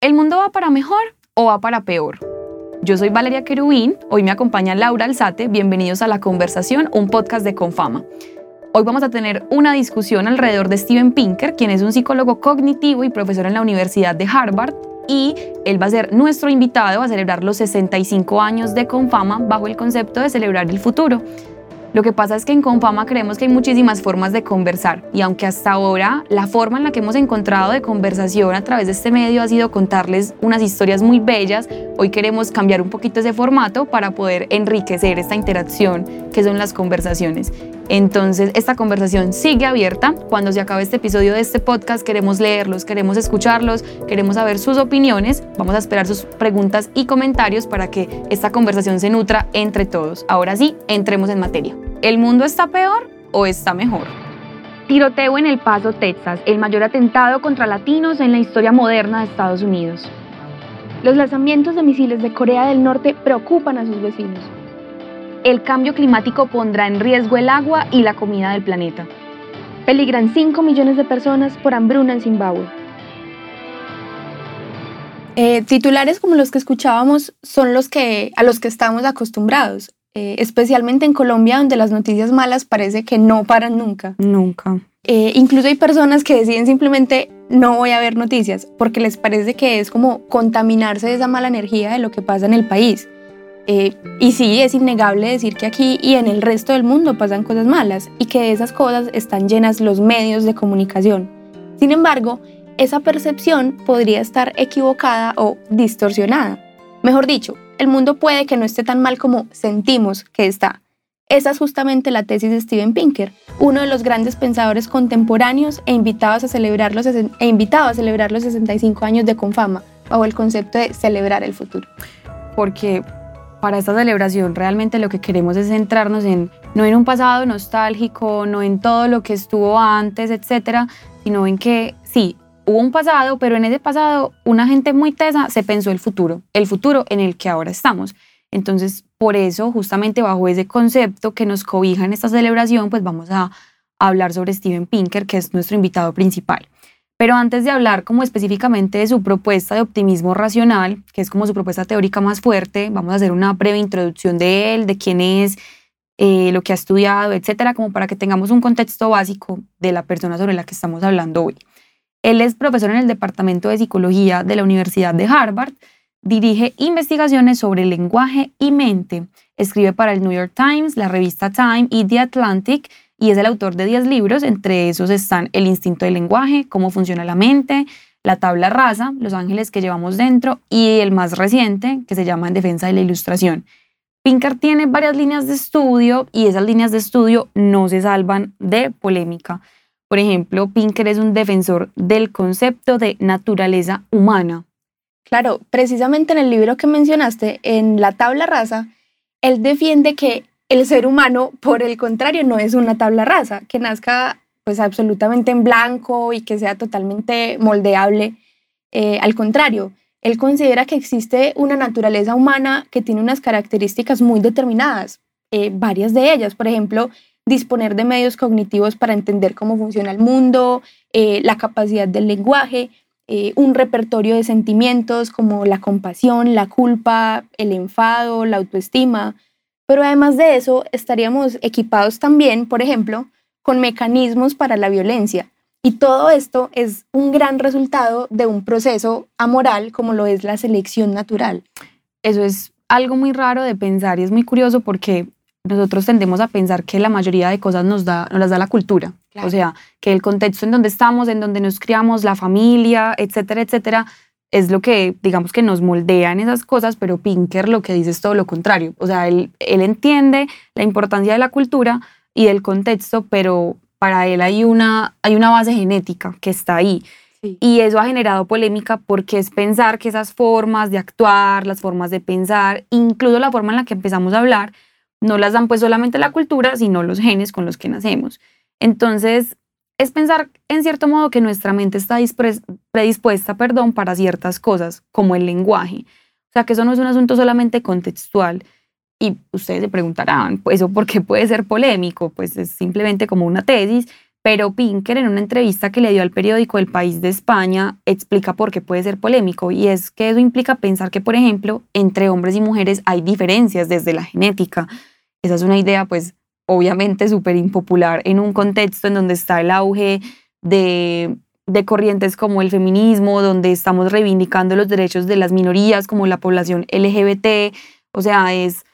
¿El mundo va para mejor o va para peor? Yo soy Valeria Querubín, hoy me acompaña Laura Alzate, bienvenidos a La Conversación, un podcast de Confama. Hoy vamos a tener una discusión alrededor de Steven Pinker, quien es un psicólogo cognitivo y profesor en la Universidad de Harvard, y él va a ser nuestro invitado a celebrar los 65 años de Confama bajo el concepto de celebrar el futuro. Lo que pasa es que en Confama creemos que hay muchísimas formas de conversar y aunque hasta ahora la forma en la que hemos encontrado de conversación a través de este medio ha sido contarles unas historias muy bellas, hoy queremos cambiar un poquito ese formato para poder enriquecer esta interacción que son las conversaciones. Entonces, esta conversación sigue abierta. Cuando se acabe este episodio de este podcast, queremos leerlos, queremos escucharlos, queremos saber sus opiniones. Vamos a esperar sus preguntas y comentarios para que esta conversación se nutra entre todos. Ahora sí, entremos en materia. ¿El mundo está peor o está mejor? Tiroteo en El Paso, Texas, el mayor atentado contra latinos en la historia moderna de Estados Unidos. Los lanzamientos de misiles de Corea del Norte preocupan a sus vecinos el cambio climático pondrá en riesgo el agua y la comida del planeta. Peligran 5 millones de personas por hambruna en Zimbabue. Eh, titulares como los que escuchábamos son los que, a los que estamos acostumbrados, eh, especialmente en Colombia, donde las noticias malas parece que no paran nunca. Nunca. Eh, incluso hay personas que deciden simplemente no voy a ver noticias porque les parece que es como contaminarse de esa mala energía de lo que pasa en el país. Eh, y sí, es innegable decir que aquí y en el resto del mundo pasan cosas malas y que de esas cosas están llenas los medios de comunicación. Sin embargo, esa percepción podría estar equivocada o distorsionada. Mejor dicho, el mundo puede que no esté tan mal como sentimos que está. Esa es justamente la tesis de Steven Pinker, uno de los grandes pensadores contemporáneos e invitados a celebrar los, e invitado a celebrar los 65 años de Confama, bajo el concepto de celebrar el futuro. Porque para esta celebración realmente lo que queremos es centrarnos en no en un pasado nostálgico, no en todo lo que estuvo antes, etcétera, sino en que sí, hubo un pasado, pero en ese pasado una gente muy tesa se pensó el futuro, el futuro en el que ahora estamos. Entonces, por eso, justamente bajo ese concepto que nos cobija en esta celebración, pues vamos a hablar sobre Steven Pinker, que es nuestro invitado principal. Pero antes de hablar como específicamente de su propuesta de optimismo racional, que es como su propuesta teórica más fuerte, vamos a hacer una breve introducción de él, de quién es, eh, lo que ha estudiado, etcétera, como para que tengamos un contexto básico de la persona sobre la que estamos hablando hoy. Él es profesor en el Departamento de Psicología de la Universidad de Harvard, dirige investigaciones sobre lenguaje y mente, escribe para el New York Times, la revista Time y The Atlantic, y es el autor de 10 libros, entre esos están El instinto del lenguaje, cómo funciona la mente, La tabla rasa, Los ángeles que llevamos dentro y el más reciente, que se llama En defensa de la ilustración. Pinker tiene varias líneas de estudio y esas líneas de estudio no se salvan de polémica. Por ejemplo, Pinker es un defensor del concepto de naturaleza humana. Claro, precisamente en el libro que mencionaste, en La tabla rasa, él defiende que el ser humano, por el contrario, no es una tabla rasa, que nazca pues absolutamente en blanco y que sea totalmente moldeable. Eh, al contrario, él considera que existe una naturaleza humana que tiene unas características muy determinadas, eh, varias de ellas, por ejemplo, disponer de medios cognitivos para entender cómo funciona el mundo, eh, la capacidad del lenguaje, un repertorio de sentimientos como la compasión, la culpa, el enfado, la autoestima, pero además de eso, estaríamos equipados también, por ejemplo, con mecanismos para la violencia. Y todo esto es un gran resultado de un proceso amoral como lo es la selección natural. Eso es algo muy raro de pensar y es muy curioso porque nosotros tendemos a pensar que la mayoría de cosas nos, da, nos las da la cultura. O sea, que el contexto en donde estamos, en donde nos criamos, la familia, etcétera, etcétera, es lo que, digamos que nos moldea en esas cosas, pero Pinker lo que dice es todo lo contrario. O sea, él, él entiende la importancia de la cultura y del contexto, pero para él hay una, hay una base genética que está ahí. Y eso ha generado polémica porque es pensar que esas formas de actuar, las formas de pensar, incluso la forma en la que empezamos a hablar, no las dan pues solamente la cultura, sino los genes con los que nacemos. Entonces, es pensar en cierto modo que nuestra mente está predispuesta perdón, para ciertas cosas, como el lenguaje. O sea, que eso no es un asunto solamente contextual. Y ustedes se preguntarán, pues, ¿eso por qué puede ser polémico? Pues es simplemente como una tesis, Pero Pinker, en una entrevista que le dio al periódico El País de España, explica por qué puede ser polémico. Y es que eso implica pensar que, por ejemplo, entre hombres y mujeres hay diferencias desde la genética. Esa es una idea, pues, obviamente súper impopular en un contexto en donde está el auge de, de corrientes como el feminismo, donde estamos reivindicando los derechos de las minorías como la población LGBT. O sea, es,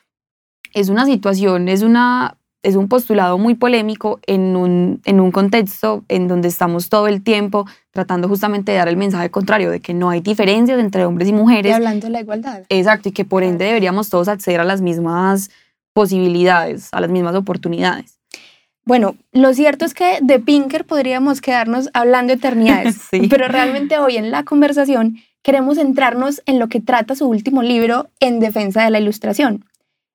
es una situación, es una es un postulado muy polémico en un, en un contexto en donde estamos todo el tiempo tratando justamente de dar el mensaje contrario, de que no hay diferencias entre hombres y mujeres. Y hablando de la igualdad. Exacto, y que por ende deberíamos todos acceder a las mismas posibilidades, a las mismas oportunidades. Bueno, lo cierto es que de Pinker podríamos quedarnos hablando eternidades, pero realmente hoy en la conversación queremos centrarnos en lo que trata su último libro, En Defensa de la Ilustración.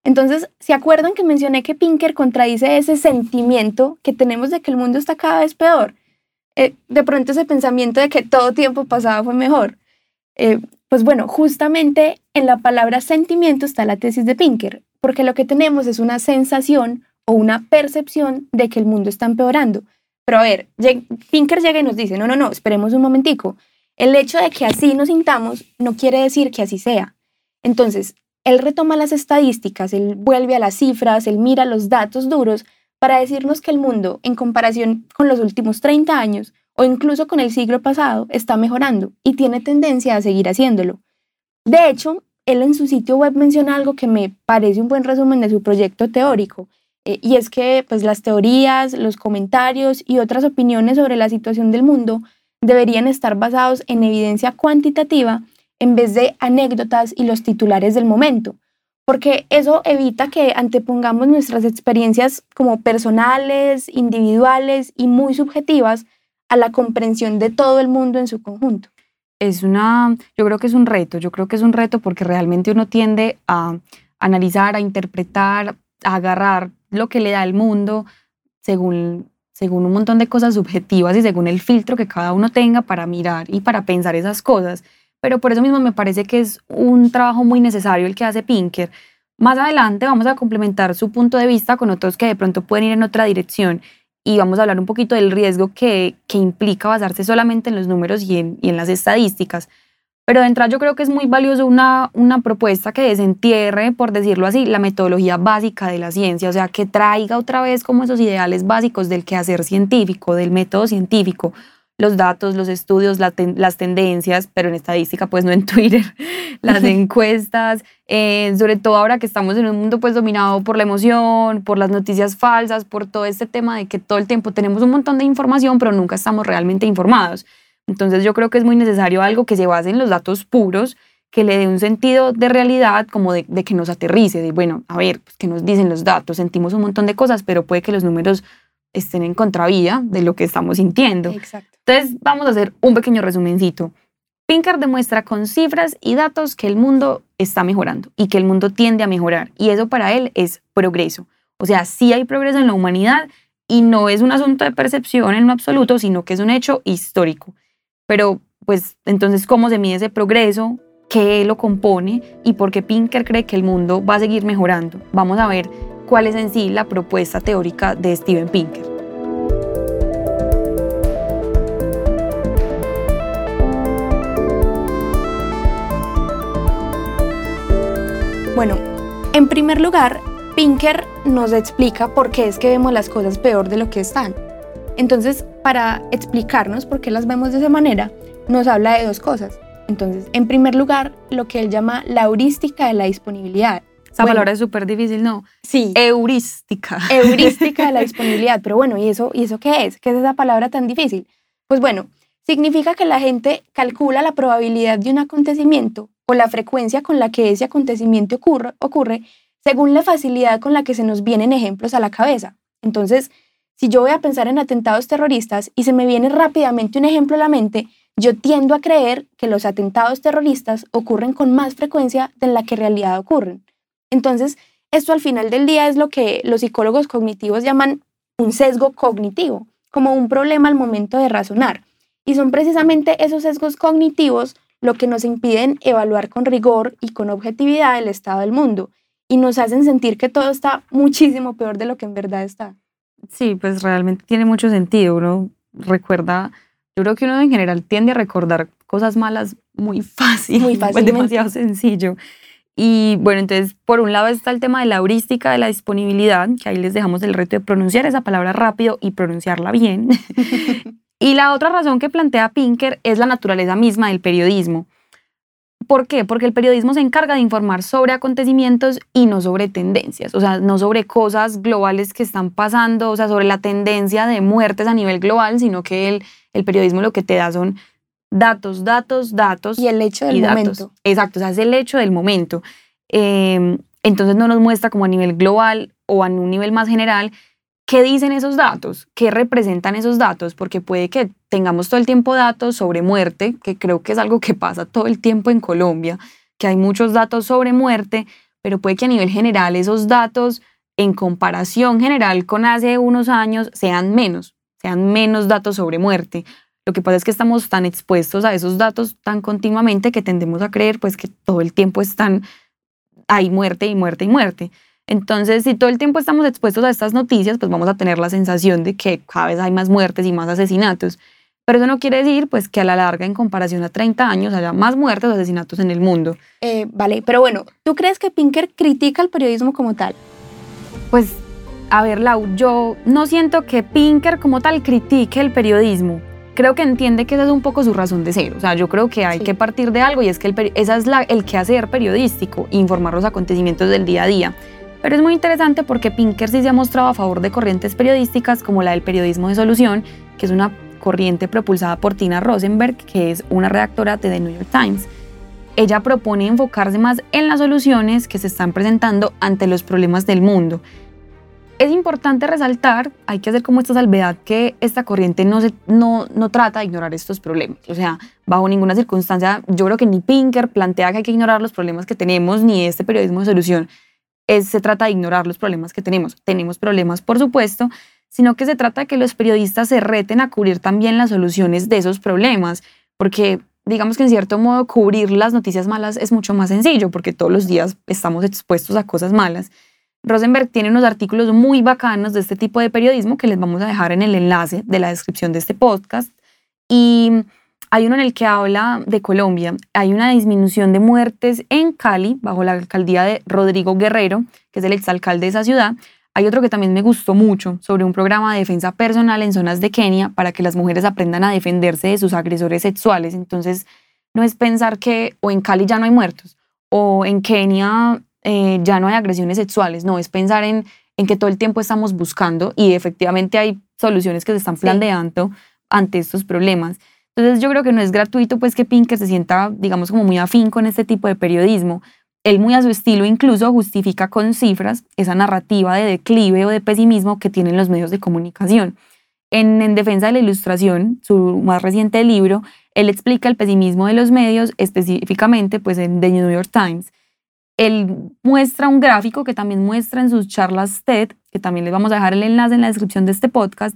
Entonces, ¿se acuerdan que mencioné que Pinker contradice ese sentimiento que tenemos de que el mundo está cada vez peor? Eh, de pronto ese pensamiento de que todo tiempo pasado fue mejor. Eh, pues bueno, justamente en la palabra sentimiento está la tesis de Pinker, porque lo que tenemos es una sensación o una percepción de que el mundo está empeorando. Pero a ver, Pinker llega y nos dice, no, no, no, esperemos un momentico. El hecho de que así nos sintamos no quiere decir que así sea. Entonces, él retoma las estadísticas, él vuelve a las cifras, él mira los datos duros para decirnos que el mundo, en comparación con los últimos 30 años o incluso con el siglo pasado, está mejorando y tiene tendencia a seguir haciéndolo. De hecho, él en su sitio web menciona algo que me parece un buen resumen de su proyecto teórico, eh, y es que pues, las teorías, los comentarios y otras opiniones sobre la situación del mundo deberían estar basados en evidencia cuantitativa en vez de anécdotas y los titulares del momento, porque eso evita que antepongamos nuestras experiencias como personales, individuales y muy subjetivas a la comprensión de todo el mundo en su conjunto. Es una, yo creo que es un reto, yo creo que es un reto porque realmente uno tiende a analizar, a interpretar, a agarrar lo que le da el mundo según, según un montón de cosas subjetivas y según el filtro que cada uno tenga para mirar y para pensar esas cosas pero por eso mismo me parece que es un trabajo muy necesario el que hace Pinker. Más adelante vamos a complementar su punto de vista con otros que de pronto pueden ir en otra dirección y vamos a hablar un poquito del riesgo que, que implica basarse solamente en los números y en, en las estadísticas. Pero de entrada yo creo que es muy valioso una, una propuesta que desentierre, por decirlo así, la metodología básica de la ciencia, o sea, que traiga otra vez como esos ideales básicos del quehacer científico, del método científico, los datos, los estudios, las tendencias, pero en estadística, pues no en Twitter, las encuestas, eh, sobre todo ahora que estamos en un mundo pues dominado por la emoción, por las noticias falsas, por todo este tema de que todo el tiempo tenemos un montón de información, pero nunca estamos realmente informados. Entonces yo creo que es muy necesario algo que se base en los datos puros, que le dé un sentido de realidad, como de, que nos aterrice, de bueno, a ver, pues, ¿qué nos dicen los datos? Sentimos un montón de cosas, pero puede que los números estén en contravía de lo que estamos sintiendo. Exacto. Entonces, vamos a hacer un pequeño resumencito. Pinker demuestra con cifras y datos que el mundo está mejorando y que el mundo tiende a mejorar. Y eso para él es progreso. O sea, sí hay progreso en la humanidad y no es un asunto de percepción en lo absoluto, sino que es un hecho histórico. Pero, pues, entonces, ¿cómo se mide ese progreso? ¿Qué lo compone? ¿Y por qué Pinker cree que el mundo va a seguir mejorando? Vamos a ver cuál es en sí la propuesta teórica de Steven Pinker. Bueno, en primer lugar, Pinker nos explica por qué es que vemos las cosas peor de lo que están. Entonces, para explicarnos por qué las vemos de esa manera, nos habla de dos cosas. Entonces, en primer lugar, lo que él llama la heurística de la disponibilidad. Esa palabra es súper difícil, ¿no? Sí. Heurística. Heurística de la disponibilidad. Pero bueno, ¿y eso, ¿y eso qué es? ¿Qué es esa palabra tan difícil? Pues bueno, significa que la gente calcula la probabilidad de un acontecimiento o la frecuencia con la que ese acontecimiento ocurre, ocurre según la facilidad con la que se nos vienen ejemplos a la cabeza. Entonces, si yo voy a pensar en atentados terroristas y se me viene rápidamente un ejemplo a la mente, yo tiendo a creer que los atentados terroristas ocurren con más frecuencia de la que en realidad ocurren. Entonces, esto al final del día es lo que los psicólogos cognitivos llaman un sesgo cognitivo, como un problema al momento de razonar. Y son precisamente esos sesgos cognitivos lo que nos impiden evaluar con rigor y con objetividad el estado del mundo y nos hacen sentir que todo está muchísimo peor de lo que en verdad está. Sí, pues realmente tiene mucho sentido. Uno recuerda, yo creo que uno en general tiende a recordar cosas malas muy fácil, Muy pues fácilmente. demasiado sencillo. Y bueno, entonces por un lado está el tema de la heurística de la disponibilidad, que ahí les dejamos el reto de pronunciar esa palabra rápido y pronunciarla bien. y la otra razón que plantea Pinker es la naturaleza misma del periodismo. ¿Por qué? Porque el periodismo se encarga de informar sobre acontecimientos y no sobre tendencias, o sea, no sobre cosas globales que están pasando, o sea, sobre la tendencia de muertes a nivel global, sino que el, el periodismo lo que te da son datos, datos, datos Y el hecho del y datos. momento. Exacto, o sea, es el hecho del momento. Eh, entonces no nos muestra como a nivel global o a un nivel más general qué dicen esos datos, qué representan esos datos, porque puede que tengamos todo el tiempo datos sobre muerte, que creo que es algo que pasa todo el tiempo en Colombia, que hay muchos datos sobre muerte, pero puede que a nivel general esos datos en comparación general con hace unos años sean menos, sean menos datos sobre muerte. Lo que pasa es que estamos tan expuestos a esos datos tan continuamente que tendemos a creer pues que todo el tiempo están hay muerte y muerte y muerte. Entonces, si todo el tiempo estamos expuestos a estas noticias, pues vamos a tener la sensación de que cada vez hay más muertes y más asesinatos. Pero eso no quiere decir pues que a la larga, en comparación a 30 años, haya más muertes o asesinatos en el mundo. Eh, vale, pero bueno, ¿tú crees que Pinker critica el periodismo como tal? Pues, a ver, Lau, yo no siento que Pinker como tal critique el periodismo. Creo que entiende que esa es un poco su razón de ser. O sea, yo creo que hay Sí. que partir de algo y es que el, esa es la, el quehacer periodístico, informar los acontecimientos del día a día. Pero es muy interesante porque Pinker sí se ha mostrado a favor de corrientes periodísticas como la del periodismo de solución, que es una corriente propulsada por Tina Rosenberg, que es una redactora de The New York Times. Ella propone enfocarse más en las soluciones que se están presentando ante los problemas del mundo. Es importante resaltar, hay que hacer como esta salvedad, que esta corriente no, se, no, no trata de ignorar estos problemas. O sea, bajo ninguna circunstancia, yo creo que ni Pinker plantea que hay que ignorar los problemas que tenemos, ni este periodismo de solución es, se trata de ignorar los problemas que tenemos. Tenemos problemas, por supuesto, sino que se trata de que los periodistas se reten a cubrir también las soluciones de esos problemas, porque digamos que en cierto modo cubrir las noticias malas es mucho más sencillo, porque todos los días estamos expuestos a cosas malas. Rosenberg tiene unos artículos muy bacanos de este tipo de periodismo que les vamos a dejar en el enlace de la descripción de este podcast. Y hay uno en el que habla de Colombia. Hay una disminución de muertes en Cali, bajo la alcaldía de Rodrigo Guerrero, que es el exalcalde de esa ciudad. Hay otro que también me gustó mucho, sobre un programa de defensa personal en zonas de Kenia para que las mujeres aprendan a defenderse de sus agresores sexuales. Entonces, no es pensar que o en Cali ya no hay muertos, o en Kenia eh, ya no hay agresiones sexuales, no, es pensar en, en que todo el tiempo estamos buscando y efectivamente hay soluciones que se están Sí. planteando ante estos problemas. Entonces yo creo que no es gratuito pues que Pinker se sienta, digamos, como muy afín con este tipo de periodismo. Él muy a su estilo incluso justifica con cifras esa narrativa de declive o de pesimismo que tienen los medios de comunicación. En, en Defensa de la Ilustración, su más reciente libro, él explica el pesimismo de los medios, específicamente pues en The New York Times. Él muestra un gráfico que también muestra en sus charlas TED, que también les vamos a dejar el enlace en la descripción de este podcast,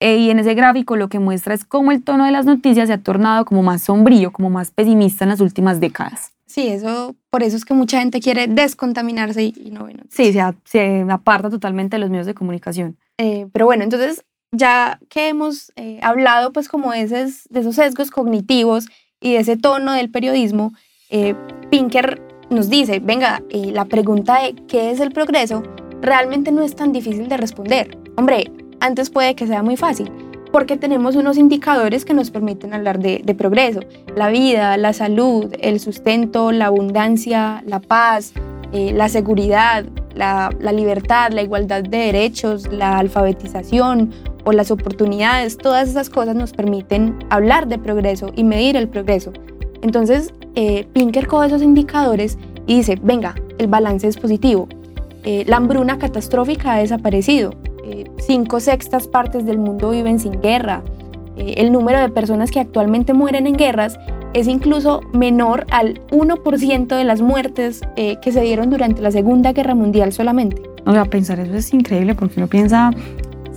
eh, y en ese gráfico lo que muestra es cómo el tono de las noticias se ha tornado como más sombrío, como más pesimista en las últimas décadas. Sí, eso, por eso es que mucha gente quiere descontaminarse y, y no noticias. Sí, se, se aparta totalmente de los medios de comunicación. Eh, pero bueno, entonces ya que hemos eh, hablado pues como de esos, de esos sesgos cognitivos y de ese tono del periodismo, eh, Pinker nos dice, venga, eh, la pregunta de qué es el progreso realmente no es tan difícil de responder. Hombre, antes puede que sea muy fácil, porque tenemos unos indicadores que nos permiten hablar de, progreso. La vida, la salud, el sustento, la abundancia, la paz, eh, la seguridad, la libertad, la igualdad de derechos, la alfabetización o las oportunidades, todas esas cosas nos permiten hablar de progreso y medir el progreso. Entonces, eh, Pinker coge esos indicadores y dice, venga, el balance es positivo. Eh, la hambruna catastrófica ha desaparecido. Eh, cinco sextas partes del mundo viven sin guerra. Eh, el número de personas que actualmente mueren en guerras es incluso menor al 1% de las muertes eh, que se dieron durante la Segunda Guerra Mundial solamente. O sea, pensar eso es increíble porque uno piensa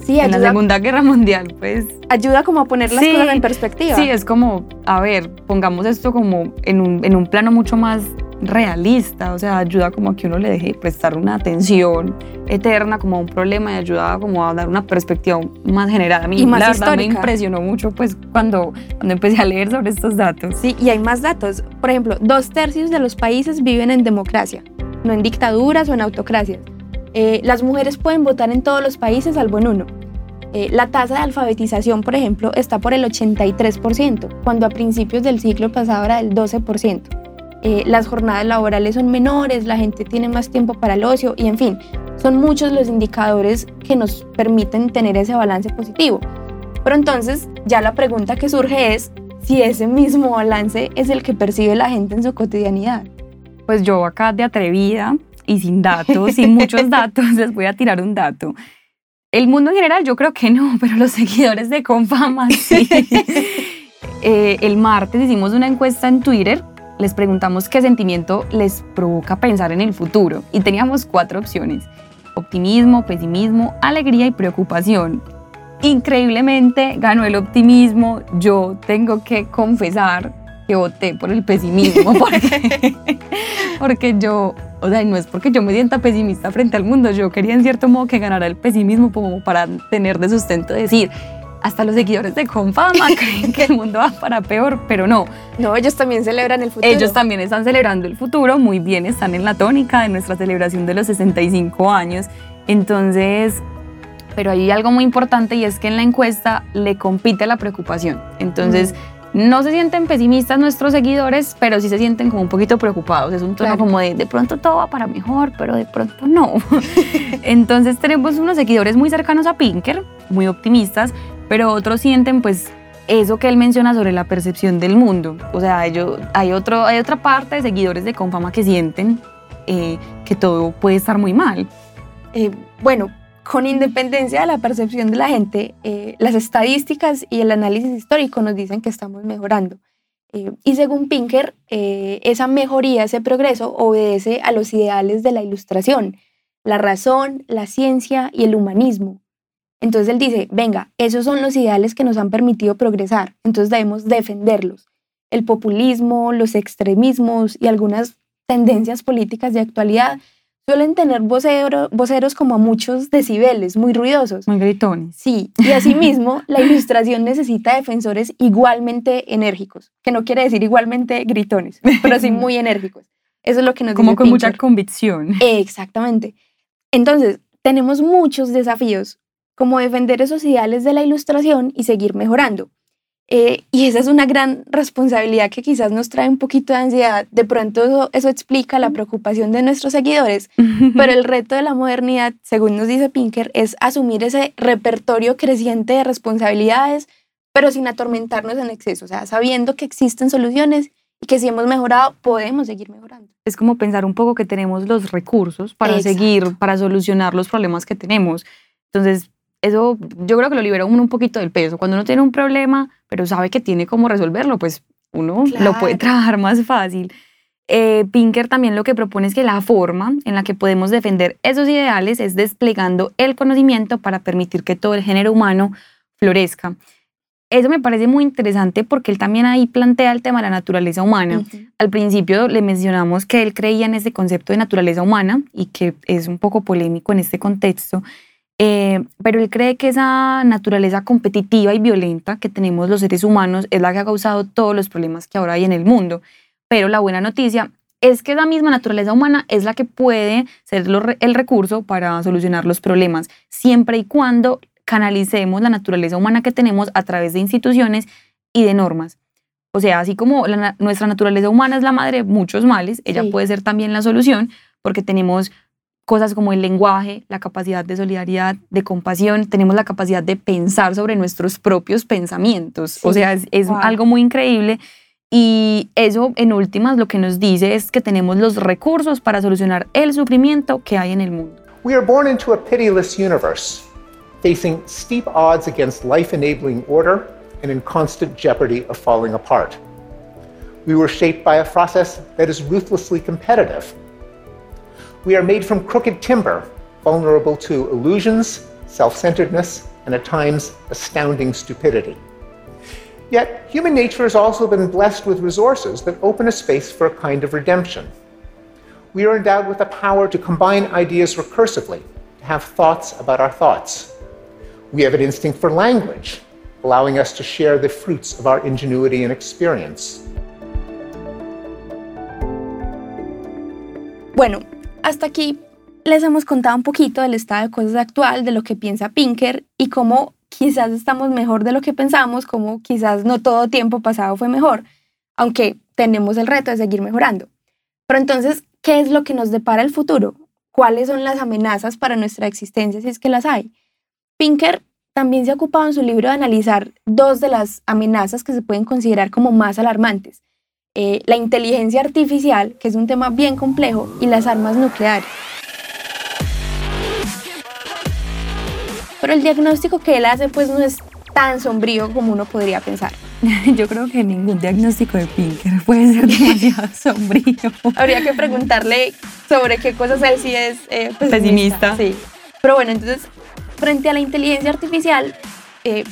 Sí, en la Segunda Guerra Mundial, pues ayuda como a poner las Sí, cosas en perspectiva. sí, es como, a ver, pongamos esto como en un, en un plano mucho más realista, o sea, ayuda como a que uno le deje prestar una atención eterna como a un problema y ayuda como a dar una perspectiva más general. A mí Y más la verdad, me impresionó mucho pues cuando, cuando empecé a leer sobre estos datos. Sí, y hay más datos. Por ejemplo, dos tercios de los países viven en democracia, no en dictaduras o en autocracias. Eh, las mujeres pueden votar en todos los países salvo en uno. Eh, la tasa de alfabetización, por ejemplo, está por el 83%, cuando a principios del siglo pasado era del 12%. Eh, las jornadas laborales son menores, la gente tiene más tiempo para el ocio y en fin, son muchos los indicadores que nos permiten tener ese balance positivo. Pero entonces ya la pregunta que surge es si ese mismo balance es el que percibe la gente en su cotidianidad. Pues yo acá de atrevida y sin datos, sin muchos datos, les voy a tirar un dato. El mundo en general yo creo que no, pero los seguidores de Confama sí. Eh, el martes hicimos una encuesta en Twitter, les preguntamos qué sentimiento les provoca pensar en el futuro y teníamos cuatro opciones. Optimismo, pesimismo, alegría y preocupación. Increíblemente ganó el optimismo. Yo tengo que confesar que voté por el pesimismo porque, porque yo, o sea, no es porque yo me sienta pesimista frente al mundo, yo quería en cierto modo que ganara el pesimismo como para tener de sustento decir, hasta los seguidores de Confama creen que el mundo va para peor, pero no, No, ellos también celebran el futuro. ellos también están celebrando el futuro, muy bien, están en la tónica de nuestra celebración de los 65 años. Entonces, pero hay algo muy importante y es que en la encuesta le compite la preocupación. Entonces, no se sienten pesimistas nuestros seguidores, pero sí se sienten como un poquito preocupados. Es un tono Claro. como de de pronto todo va para mejor, pero de pronto no. Entonces, tenemos unos seguidores muy cercanos a Pinker, muy optimistas, pero otros sienten pues eso que él menciona sobre la percepción del mundo. O sea, ellos, hay, otro, hay otra parte de seguidores de Confama que sienten eh, que todo puede estar muy mal. Eh, bueno, con independencia de la percepción de la gente, eh, las estadísticas y el análisis histórico nos dicen que estamos mejorando. Eh, y según Pinker, eh, esa mejoría, ese progreso, obedece a los ideales de la ilustración, la razón, la ciencia y el humanismo. Entonces él dice, venga, esos son los ideales que nos han permitido progresar, entonces debemos defenderlos. El populismo, los extremismos y algunas tendencias políticas de actualidad suelen tener vocero- voceros como a muchos decibeles, muy ruidosos. Muy gritones. Sí, y asimismo, la ilustración necesita defensores igualmente enérgicos, que no quiere decir igualmente gritones, pero sí muy enérgicos. Eso es lo que nos Como dice con mucha convicción. Exactamente. Entonces, tenemos muchos desafíos, como defender esos ideales de la ilustración y seguir mejorando. Eh, y esa es una gran responsabilidad que quizás nos trae un poquito de ansiedad. De pronto eso, eso explica la preocupación de nuestros seguidores, pero el reto de la modernidad, según nos dice Pinker, es asumir ese repertorio creciente de responsabilidades, pero sin atormentarnos en exceso, o sea, sabiendo que existen soluciones y que si hemos mejorado, podemos seguir mejorando. es como pensar un poco que tenemos los recursos para Exacto. seguir, para solucionar los problemas que tenemos. Entonces, eso yo creo que lo libera a uno un poquito del peso. Cuando uno tiene un problema, pero sabe que tiene cómo resolverlo, pues uno lo puede Claro. trabajar más fácil. Eh, Pinker también lo que propone es que la forma en la que podemos defender esos ideales es desplegando el conocimiento para permitir que todo el género humano florezca. Eso me parece muy interesante porque él también ahí plantea el tema de la naturaleza humana. Ujú. Al principio le mencionamos que él creía en ese concepto de naturaleza humana y que es un poco polémico en este contexto, eh, pero él cree que esa naturaleza competitiva y violenta que tenemos los seres humanos es la que ha causado todos los problemas que ahora hay en el mundo. Pero la buena noticia es que esa misma naturaleza humana es la que puede ser lo el recurso para solucionar los problemas, siempre y cuando canalicemos la naturaleza humana que tenemos a través de instituciones y de normas. O sea, así como la nuestra naturaleza humana es la madre de muchos males, ella Sí. puede ser también la solución porque tenemos cosas como el lenguaje, la capacidad de solidaridad, de compasión, tenemos la capacidad de pensar sobre nuestros propios pensamientos. O Sí. sea, es, es Wow. algo muy increíble y eso en últimas lo que nos dice es que tenemos los recursos para solucionar el sufrimiento que hay en el mundo. We are born into a pitiless universe, facing steep odds against life enabling order and in constant jeopardy of falling apart. We were shaped by a process that is ruthlessly competitive. We are made from crooked timber, vulnerable to illusions, self centeredness, and at times astounding stupidity. Yet, human nature has also been blessed with resources that open a space for a kind of redemption. we are endowed with the power to combine ideas recursively, to have thoughts about our thoughts. We have an instinct for language, allowing us to share the fruits of our ingenuity and experience. Bueno, hasta aquí les hemos contado un poquito del estado de cosas actual, de lo que piensa Pinker y cómo quizás estamos mejor de lo que pensamos, como quizás no todo tiempo pasado fue mejor, aunque tenemos el reto de seguir mejorando. Pero entonces, ¿qué es lo que nos depara el futuro? ¿Cuáles son las amenazas para nuestra existencia si es que las hay? Pinker también se ha ocupado en su libro de analizar dos de las amenazas que se pueden considerar como más alarmantes. Eh, la inteligencia artificial, que es un tema bien complejo, y las armas nucleares. Pero el diagnóstico que él hace pues no es tan sombrío como uno podría pensar. Yo creo que ningún diagnóstico de Pinker puede ser demasiado sombrío. Habría que preguntarle sobre qué cosas él sí es eh, pesimista. Sí. Pero bueno, entonces, frente a la inteligencia artificial, eh,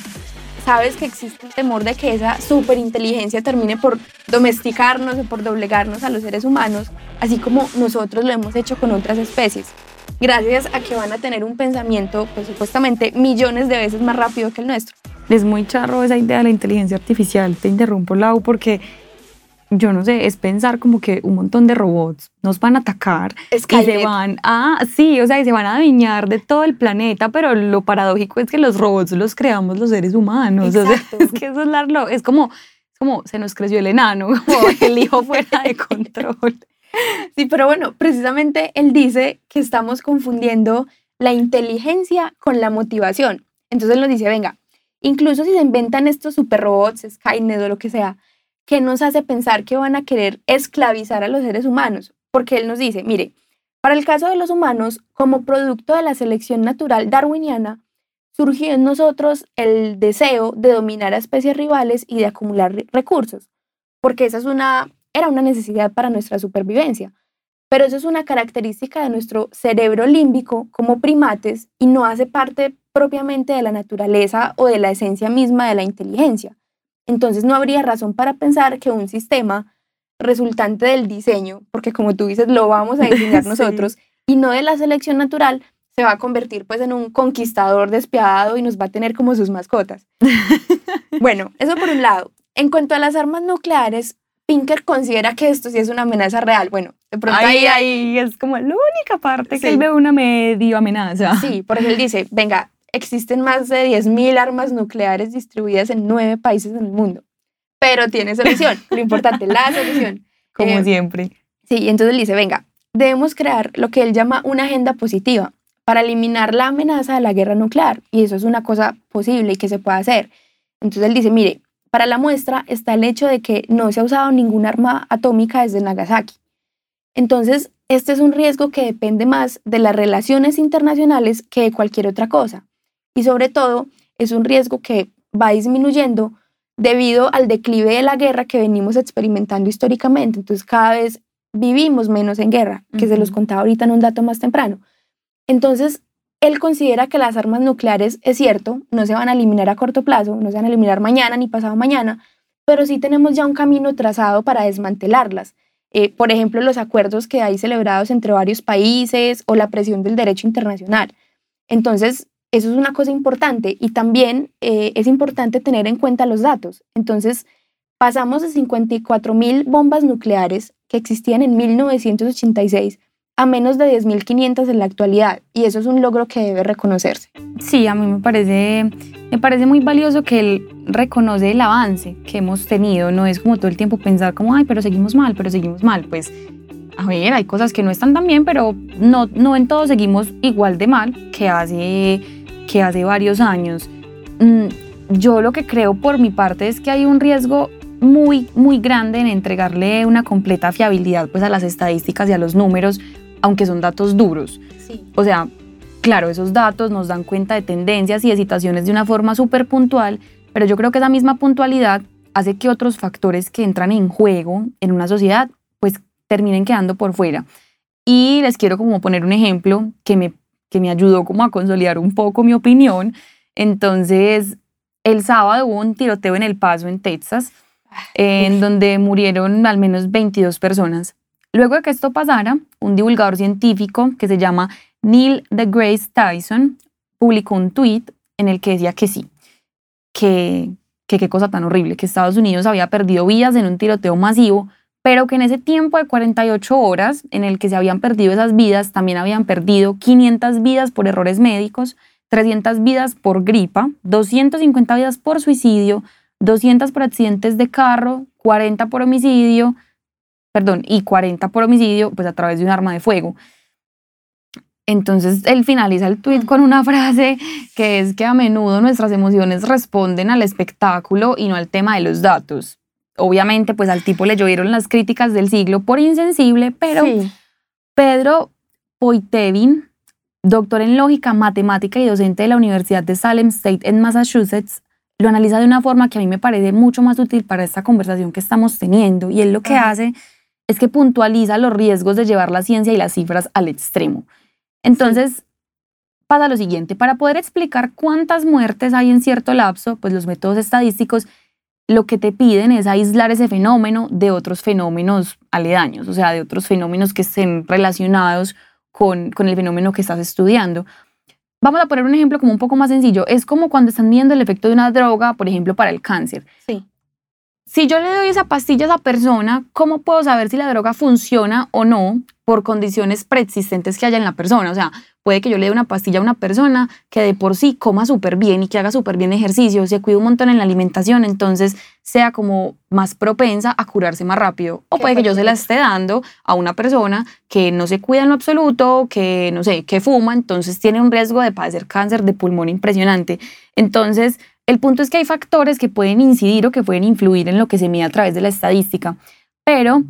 sabes que existe el temor de que esa superinteligencia termine por domesticarnos o por doblegarnos a los seres humanos, así como nosotros lo hemos hecho con otras especies gracias a que van a tener un pensamiento, pues supuestamente millones de veces más rápido que el nuestro. Es muy charro esa idea de la inteligencia artificial. Te interrumpo, Lau, porque yo no sé, es pensar como que un montón de robots nos van a atacar y se van a, sí, o sea, y se van a adivinar de todo el planeta, pero lo paradójico es que los robots los creamos los seres humanos. O sea, es que eso es, largo, es como, es como se nos creció el enano, como el hijo fuera de control. Sí, pero bueno, precisamente él dice que estamos confundiendo la inteligencia con la motivación. Entonces él nos dice, venga, incluso si se inventan estos super robots, Skynet o lo que sea, ¿qué nos hace pensar que van a querer esclavizar a los seres humanos? Porque él nos dice, mire, para el caso de los humanos, como producto de la selección natural darwiniana, surgió en nosotros el deseo de dominar a especies rivales y de acumular recursos, porque esa es una era una necesidad para nuestra supervivencia. Pero eso es una característica de nuestro cerebro límbico como primates y no hace parte propiamente de la naturaleza o de la esencia misma de la inteligencia. Entonces no habría razón para pensar que un sistema resultante del diseño, porque como tú dices, lo vamos a diseñar nosotros, y no de la selección natural, se va a convertir pues en un conquistador despiadado y nos va a tener como sus mascotas. bueno, eso por un lado. En cuanto a las armas nucleares, Pinker considera que esto sí es una amenaza real. Bueno, de pronto ahí, ahí, es como la única parte que él ve una medio amenaza. Sí, por eso él dice, venga, existen más de 10.000 armas nucleares distribuidas en nueve países en el mundo, pero tiene solución. Lo importante, la solución. Como eh, siempre. Sí, entonces él dice, venga, debemos crear lo que él llama una agenda positiva para eliminar la amenaza de la guerra nuclear. Y eso es una cosa posible y que se puede hacer. Entonces él dice, mire, para la muestra está el hecho de que no se ha usado ninguna arma atómica desde Nagasaki. Entonces, este es un riesgo que depende más de las relaciones internacionales que de cualquier otra cosa. Y sobre todo, es un riesgo que va disminuyendo debido al declive de la guerra que venimos experimentando históricamente. Entonces, cada vez vivimos menos en guerra, que se los contaba ahorita en un dato más temprano. Entonces, él considera que las armas nucleares, es cierto, no se van a eliminar a corto plazo, no se van a eliminar mañana ni pasado mañana, pero sí tenemos ya un camino trazado para desmantelarlas. Eh, por ejemplo, los acuerdos que hay celebrados entre varios países o la presión del derecho internacional. Entonces, eso es una cosa importante y también eh, es importante tener en cuenta los datos. Entonces, pasamos de 54 mil bombas nucleares que existían en 1986 a menos de 10.500 en la actualidad y eso es un logro que debe reconocerse. Sí, a mí me parece, me parece muy valioso que él reconoce el avance que hemos tenido, no es como todo el tiempo pensar como, ay, pero seguimos mal, pero seguimos mal, pues a ver, hay cosas que no están tan bien, pero no, no en todo seguimos igual de mal que hace, que hace varios años. Mm, yo lo que creo por mi parte es que hay un riesgo muy, muy grande en entregarle una completa fiabilidad pues, a las estadísticas y a los números aunque son datos duros. O sea, claro, esos datos nos dan cuenta de tendencias y de situaciones de una forma súper puntual, pero yo creo que esa misma puntualidad hace que otros factores que entran en juego en una sociedad pues terminen quedando por fuera. Y les quiero como poner un ejemplo que me, que me ayudó como a consolidar un poco mi opinión. Entonces, el sábado hubo un tiroteo en El Paso, en Texas, en donde murieron al menos 22 personas Luego de que esto pasara, un divulgador científico que se llama Neil deGrasse Tyson publicó un tweet en el que decía que sí, que, que qué cosa tan horrible, que Estados Unidos había perdido vidas en un tiroteo masivo, pero que en ese tiempo de 48 horas en el que se habían perdido esas vidas, también habían perdido 500 vidas por errores médicos, 300 vidas por gripa, 250 vidas por suicidio, 200 por accidentes de carro, 40 por homicidio, perdón, y 40 por homicidio, pues a través de un arma de fuego. Entonces él finaliza el tweet con una frase que es que a menudo nuestras emociones responden al espectáculo y no al tema de los datos. Obviamente, pues al tipo le llovieron las críticas del siglo por insensible, pero Pedro Poitevin, doctor en lógica, matemática y docente de la Universidad de Salem State en Massachusetts, lo analiza de una forma que a mí me parece mucho más útil para esta conversación que estamos teniendo. Y él lo que hace es que puntualiza los riesgos de llevar la ciencia y las cifras al extremo. Entonces, pasa lo siguiente, para poder explicar cuántas muertes hay en cierto lapso, pues los métodos estadísticos lo que te piden es aislar ese fenómeno de otros fenómenos aledaños, o sea, de otros fenómenos que estén relacionados con, con el fenómeno que estás estudiando. Vamos a poner un ejemplo como un poco más sencillo. Es como cuando están viendo el efecto de una droga, por ejemplo, para el cáncer. Sí si yo le doy esa pastilla a esa persona, ¿cómo puedo saber si la droga funciona o no por condiciones preexistentes que haya en la persona? O sea, puede que yo le dé una pastilla a una persona que de por sí coma súper bien y que haga súper bien ejercicio, se cuide un montón en la alimentación, entonces sea como más propensa a curarse más rápido. O puede que yo se la esté dando a una persona que no se cuida en lo absoluto, que no sé, que fuma, entonces tiene un riesgo de padecer cáncer de pulmón impresionante. Entonces, el punto es que hay factores que pueden incidir o que pueden influir en lo que se mide a través de la estadística, pero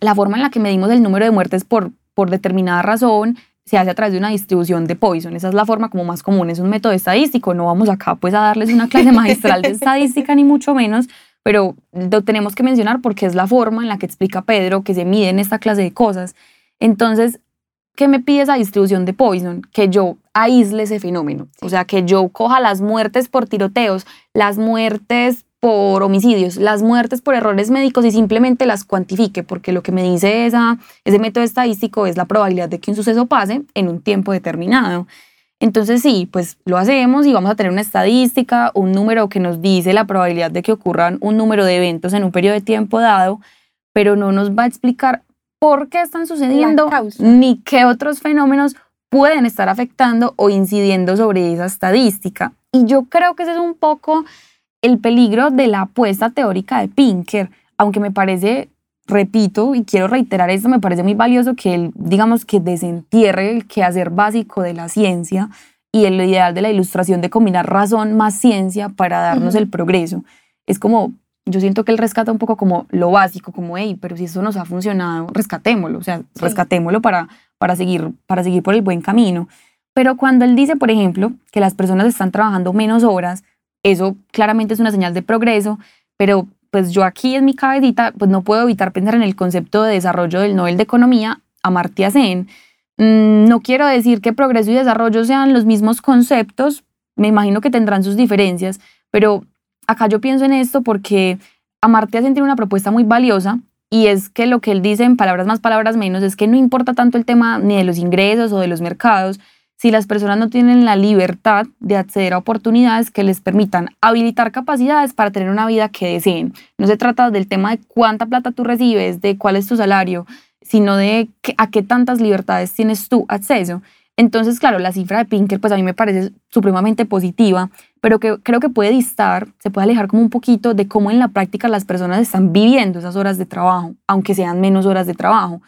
la forma en la que medimos el número de muertes por, por determinada razón se hace a través de una distribución de Poisson. Esa es la forma como más común, es un método estadístico. No vamos acá pues a darles una clase magistral de estadística ni mucho menos, pero lo tenemos que mencionar porque es la forma en la que explica Pedro que se miden esta clase de cosas. Entonces, ¿qué me pide esa distribución de Poison? Que yo aísle ese fenómeno. O sea, que yo coja las muertes por tiroteos, las muertes por homicidios, las muertes por errores médicos y simplemente las cuantifique, porque lo que me dice esa, ese método estadístico es la probabilidad de que un suceso pase en un tiempo determinado. Entonces sí, pues lo hacemos y vamos a tener una estadística, un número que nos dice la probabilidad de que ocurran un número de eventos en un periodo de tiempo dado, pero no nos va a explicar por qué están sucediendo, ni qué otros fenómenos pueden estar afectando o incidiendo sobre esa estadística. Y yo creo que ese es un poco el peligro de la apuesta teórica de Pinker, aunque me parece, repito, y quiero reiterar esto, me parece muy valioso que él, digamos, que desentierre el quehacer básico de la ciencia y el ideal de la ilustración de combinar razón más ciencia para darnos el progreso. Es como yo siento que él rescata un poco como lo básico, como, hey, pero si eso nos ha funcionado, rescatémoslo, o sea, rescatémoslo para, para, seguir, para seguir por el buen camino. Pero cuando él dice, por ejemplo, que las personas están trabajando menos horas, eso claramente es una señal de progreso, pero pues yo aquí en mi cabecita, pues no puedo evitar pensar en el concepto de desarrollo del Nobel de Economía, Amartya Sen. Mm, no quiero decir que progreso y desarrollo sean los mismos conceptos, me imagino que tendrán sus diferencias, pero acá yo pienso en esto porque Amartya Sen tiene una propuesta muy valiosa y es que lo que él dice en palabras más, palabras menos, es que no importa tanto el tema ni de los ingresos o de los mercados, si las personas no tienen la libertad de acceder a oportunidades que les permitan habilitar capacidades para tener una vida que deseen. No se trata del tema de cuánta plata tú recibes, de cuál es tu salario, sino de a qué tantas libertades tienes tú acceso. Entonces, claro, la cifra de Pinker, pues a mí me parece supremamente positiva, pero que creo que puede distar, se puede alejar como un poquito de cómo en la práctica las personas están viviendo esas horas de trabajo, aunque sean menos horas de trabajo.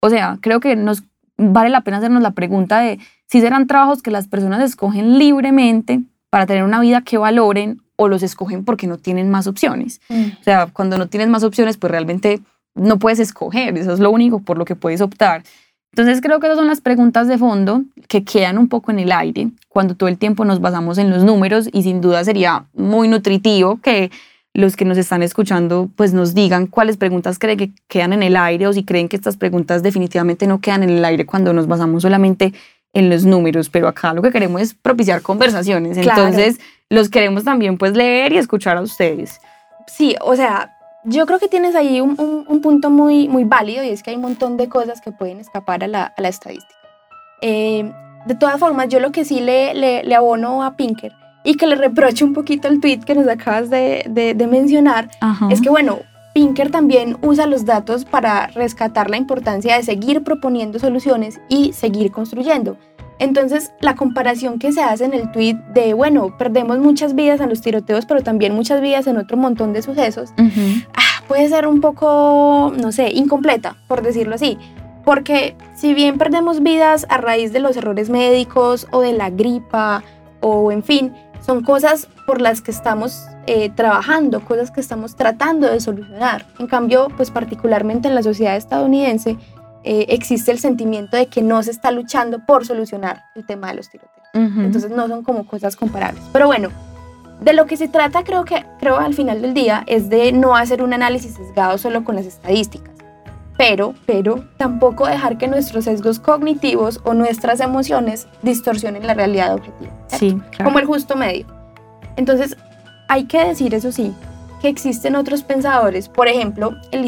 O sea, creo que nos vale la pena hacernos la pregunta de si serán trabajos que las personas escogen libremente para tener una vida que valoren o los escogen porque no tienen más opciones. Mm. O sea, cuando no tienes más opciones, pues realmente no puedes escoger, eso es lo único por lo que puedes optar. Entonces creo que esas son las preguntas de fondo que quedan un poco en el aire cuando todo el tiempo nos basamos en los números y sin duda sería muy nutritivo que los que nos están escuchando pues nos digan cuáles preguntas creen que quedan en el aire o si creen que estas preguntas definitivamente no quedan en el aire cuando nos basamos solamente en los números, pero acá lo que queremos es propiciar conversaciones, entonces los queremos también pues leer y escuchar a ustedes. Sí, o sea, yo creo que tienes ahí un, un, punto muy, muy válido y es que hay un montón de cosas que pueden escapar a la, a la estadística. Eh, de todas formas, yo lo que sí le, le, le, abono a Pinker y que le reproche un poquito el tweet que nos acabas de, de, mencionar, es que bueno, Pinker también usa los datos para rescatar la importancia de seguir proponiendo soluciones y seguir construyendo. Entonces, la comparación que se hace en el tweet de, bueno, perdemos muchas vidas en los tiroteos, pero también muchas vidas en otro montón de sucesos, ah, puede ser un poco, no sé, incompleta, por decirlo así. Porque si bien perdemos vidas a raíz de los errores médicos o de la gripa, o en fin, son cosas por las que estamos eh, trabajando, cosas que estamos tratando de solucionar. En cambio, pues particularmente en la sociedad estadounidense, eh, existe el sentimiento de que no se está luchando por solucionar el tema de los tiroteos. Entonces no son como cosas comparables. Pero bueno, de lo que se trata creo que creo al final del día es de no hacer un análisis sesgado solo con las estadísticas. Pero, pero tampoco dejar que nuestros sesgos cognitivos o nuestras emociones distorsionen la realidad objetiva. Sí, Como el justo medio. Entonces, hay que decir eso sí, que existen otros pensadores, por ejemplo, el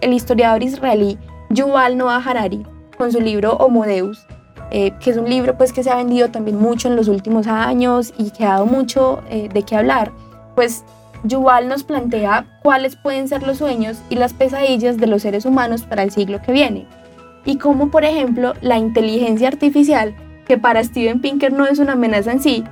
el historiador israelí Yuval Noah Harari con su libro Homo Deus, eh, que es un libro pues que se ha vendido también mucho en los últimos años y que ha dado mucho eh, de qué hablar, pues Yuval nos plantea cuáles pueden ser los sueños y las pesadillas de los seres humanos para el siglo que viene. Y cómo, por ejemplo, la inteligencia artificial, que para Steven Pinker no es una amenaza en sí,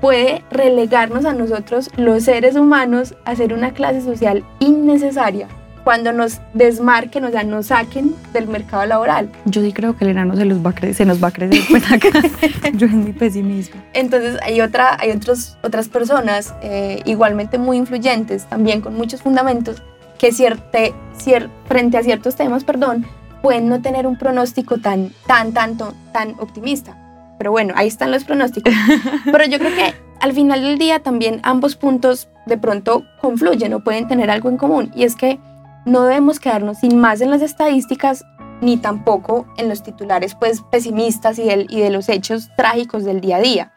puede relegarnos a nosotros, los seres humanos, a ser una clase social innecesaria cuando nos desmarquen, o sea, nos saquen del mercado laboral. Yo sí creo que el enano se, los va a crecer, se nos va a crecer pues acá. Yo es mi pesimismo. Entonces hay, otra, hay otros, otras personas eh, igualmente muy influyentes, también con muchos fundamentos, que cierte, cier, frente a ciertos temas, perdón, pueden no tener un pronóstico tan, tan, tanto, tan optimista. Pero bueno, ahí están los pronósticos. Pero yo creo que al final del día también ambos puntos de pronto confluyen o pueden tener algo en común. Y es que no debemos quedarnos sin más en las estadísticas ni tampoco en los titulares pues pesimistas y, y de los hechos trágicos del día a día.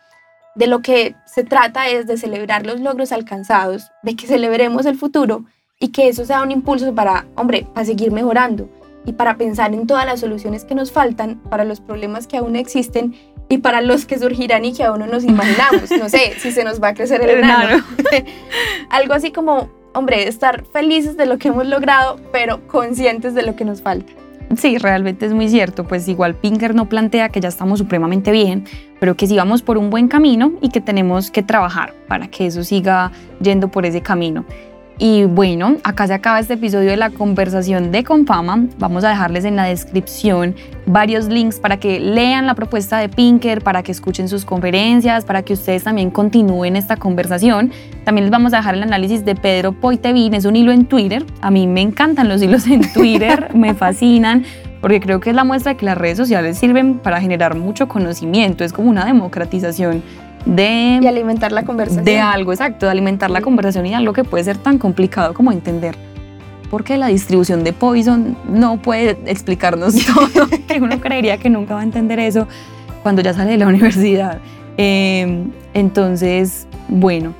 De lo que se trata es de celebrar los logros alcanzados, de que celebremos el futuro y que eso sea un impulso para, hombre, para seguir mejorando y para pensar en todas las soluciones que nos faltan para los problemas que aún existen y para los que surgirán y que aún no nos imaginamos. No sé si se nos va a crecer el enano. Algo así como hombre, estar felices de lo que hemos logrado, pero conscientes de lo que nos falta. Sí, realmente es muy cierto, pues igual Pinker no plantea que ya estamos supremamente bien, pero que sí vamos por un buen camino y que tenemos que trabajar para que eso siga yendo por ese camino. Y bueno, acá se acaba este episodio de la conversación de Confama. Vamos a dejarles en la descripción varios links para que lean la propuesta de Pinker, para que escuchen sus conferencias, para que ustedes también continúen esta conversación. También les vamos a dejar el análisis de Pedro Poitevin, es un hilo en Twitter. A mí me encantan los hilos en Twitter, me fascinan porque creo que es la muestra de que las redes sociales sirven para generar mucho conocimiento, es como una democratización de... Y alimentar la conversación. De algo, exacto, de alimentar la conversación y algo que puede ser tan complicado como entender. Porque la distribución de Poison no puede explicarnos todo, que uno creería que nunca va a entender eso cuando ya sale de la universidad. Em, entonces, bueno.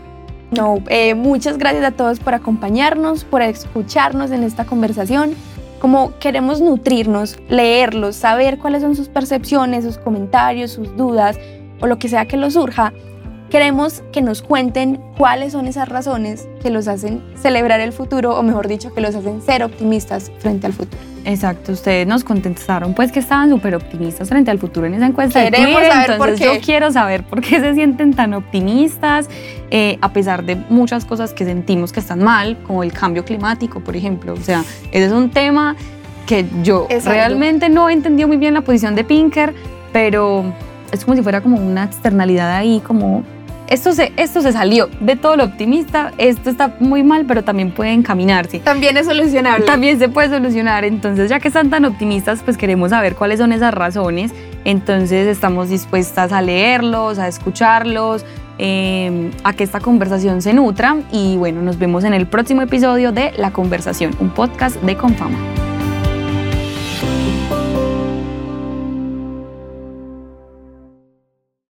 No, eh, muchas gracias a todos por acompañarnos, por escucharnos en esta conversación. Como queremos nutrirnos, leerlos, saber cuáles son sus percepciones, sus comentarios, sus dudas, o lo que sea que los surja, queremos que nos cuenten cuáles son esas razones que los hacen celebrar el futuro, o mejor dicho, que los hacen ser optimistas frente al futuro. Exacto, ustedes nos contestaron pues que estaban súper optimistas frente al futuro en esa encuesta Queremos de Twitter, saber entonces por qué. yo quiero saber por qué se sienten tan optimistas, eh, a pesar de muchas cosas que sentimos que están mal, como el cambio climático, por ejemplo. O sea, ese es un tema que yo Exacto. realmente no entendido muy bien la posición de Pinker, pero es como si fuera como una externalidad ahí, como esto se, esto se salió de todo lo optimista, esto está muy mal, pero también puede encaminarse. También es solucionable. También se puede solucionar, entonces ya que están tan optimistas, pues queremos saber cuáles son esas razones, entonces estamos dispuestas a leerlos, a escucharlos, eh, a que esta conversación se nutra y bueno, nos vemos en el próximo episodio de La Conversación, un podcast de Confama.